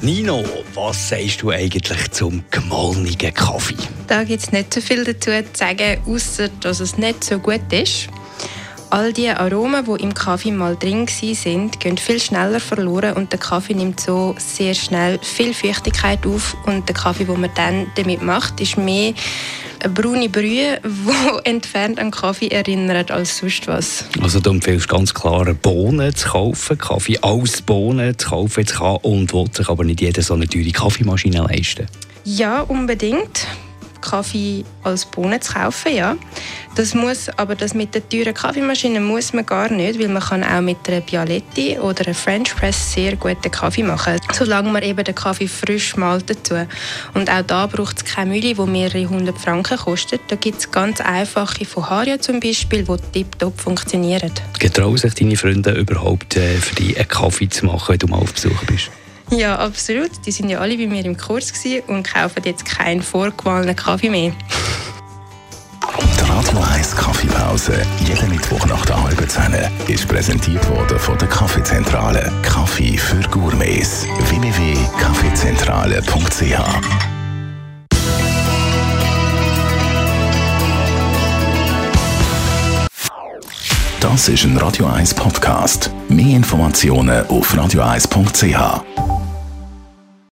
Nino, was sagst du eigentlich zum gemahlenen Kaffee? Da gibt es nicht so viel dazu zu sagen, außer dass es nicht so gut ist. All die Aromen, die im Kaffee mal drin sind, gehen viel schneller verloren und der Kaffee nimmt so sehr schnell viel Feuchtigkeit auf und der Kaffee, den man dann damit macht, ist mehr braune Brühe, die entfernt an Kaffee erinnert als sonst was. Also du empfiehlst ganz klar, Bohnen zu kaufen, Kaffee aus Bohnen zu kaufen zu kann und will sich aber nicht jeder so eine teure Kaffeemaschine leisten. Ja, unbedingt. Kaffee als Bohnen zu kaufen, ja. Das muss, aber das mit der teuren Kaffeemaschine muss man gar nicht, weil man kann auch mit einer Bialetti oder einer French Press sehr guten Kaffee machen, solange man eben den Kaffee frisch malt dazu. Und auch da braucht es keine Mühle, die mehrere hundert Franken kostet. Da gibt es ganz einfache von Haria zum Beispiel, die tiptop funktionieren. Getrauen sich deine Freunde überhaupt äh, für dich einen Kaffee zu machen, wenn du mal auf Besuch bist? Ja, absolut. Die sind ja alle bei mir im Kurs und kaufen jetzt keinen vorgemahlenen Kaffee mehr. Die Radio 1 Kaffeepause, jeden Mittwoch nach der halben Zehn, ist präsentiert worden von der Kaffeezentrale. Kaffee für Gourmets. www.kaffeezentrale.ch Das ist ein Radio 1 Podcast. Mehr Informationen auf radio1.ch.